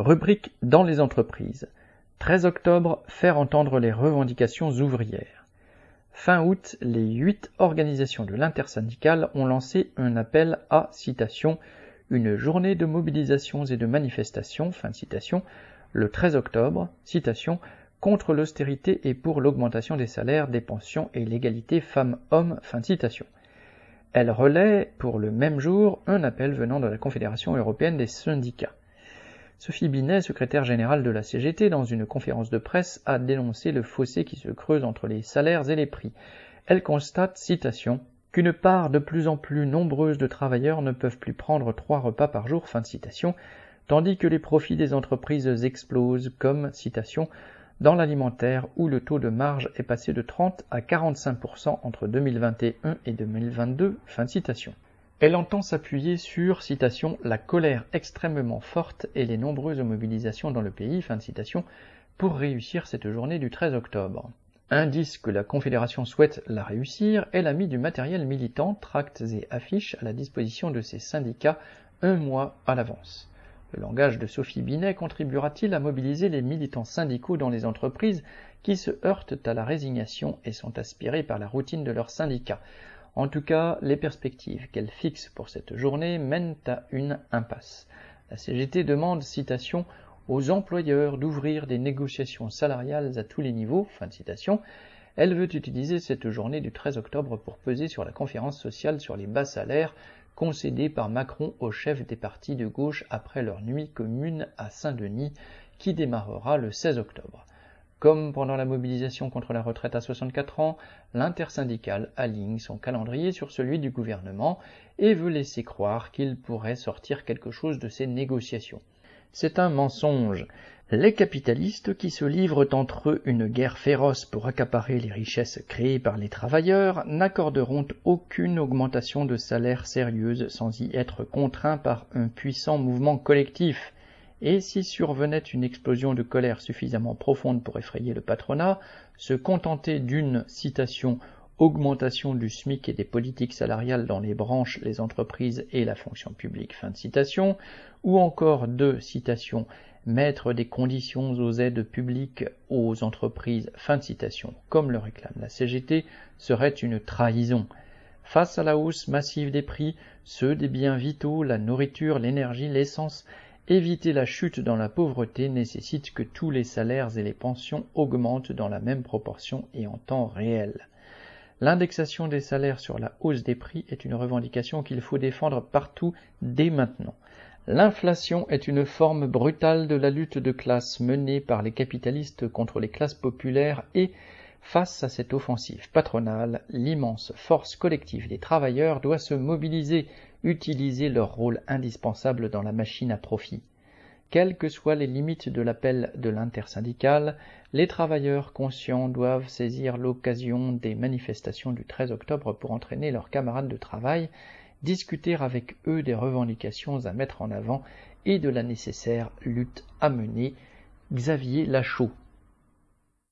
Rubrique dans les entreprises. 13 octobre, faire entendre les revendications ouvrières. Fin août, les huit organisations de l'intersyndicale ont lancé un appel à citation une journée de mobilisations et de manifestations, fin de citation, le 13 octobre, citation, contre l'austérité et pour l'augmentation des salaires, des pensions et l'égalité femmes-hommes, fin de citation. Elle relaie pour le même jour un appel venant de la Confédération européenne des syndicats. Sophie Binet, secrétaire générale de la CGT, dans une conférence de presse, a dénoncé le fossé qui se creuse entre les salaires et les prix. Elle constate, citation, qu'une part de plus en plus nombreuse de travailleurs ne peuvent plus prendre trois repas par jour, fin de citation, tandis que les profits des entreprises explosent, comme, citation, dans l'alimentaire où le taux de marge est passé de 30 à 45% entre 2021 et 2022, fin de citation. Elle entend s'appuyer sur, citation, la colère extrêmement forte et les nombreuses mobilisations dans le pays, fin de citation, pour réussir cette journée du 13 octobre. Indice que la Confédération souhaite la réussir, elle a mis du matériel militant, tracts et affiches à la disposition de ses syndicats un mois à l'avance. Le langage de Sophie Binet contribuera-t-il à mobiliser les militants syndicaux dans les entreprises qui se heurtent à la résignation et sont aspirés par la routine de leurs syndicats? En tout cas, les perspectives qu'elle fixe pour cette journée mènent à une impasse. La CGT demande, citation, aux employeurs d'ouvrir des négociations salariales à tous les niveaux, fin de citation. Elle veut utiliser cette journée du 13 octobre pour peser sur la conférence sociale sur les bas salaires concédée par Macron aux chefs des partis de gauche après leur nuit commune à Saint-Denis qui démarrera le 16 octobre. Comme pendant la mobilisation contre la retraite à 64 ans, l'intersyndicale aligne son calendrier sur celui du gouvernement et veut laisser croire qu'il pourrait sortir quelque chose de ces négociations. C'est un mensonge. Les capitalistes qui se livrent entre eux une guerre féroce pour accaparer les richesses créées par les travailleurs n'accorderont aucune augmentation de salaire sérieuse sans y être contraints par un puissant mouvement collectif et si survenait une explosion de colère suffisamment profonde pour effrayer le patronat, se contenter d'une citation augmentation du SMIC et des politiques salariales dans les branches, les entreprises et la fonction publique, fin de citation, ou encore de citation mettre des conditions aux aides publiques aux entreprises, fin de citation, comme le réclame la CGT, serait une trahison. Face à la hausse massive des prix, ceux des biens vitaux, la nourriture, l'énergie, l'essence, Éviter la chute dans la pauvreté nécessite que tous les salaires et les pensions augmentent dans la même proportion et en temps réel. L'indexation des salaires sur la hausse des prix est une revendication qu'il faut défendre partout dès maintenant. L'inflation est une forme brutale de la lutte de classe menée par les capitalistes contre les classes populaires et, face à cette offensive patronale, l'immense force collective des travailleurs doit se mobiliser utiliser leur rôle indispensable dans la machine à profit. Quelles que soient les limites de l'appel de l'intersyndicale, les travailleurs conscients doivent saisir l'occasion des manifestations du 13 octobre pour entraîner leurs camarades de travail, discuter avec eux des revendications à mettre en avant et de la nécessaire lutte à mener. Xavier Lachaud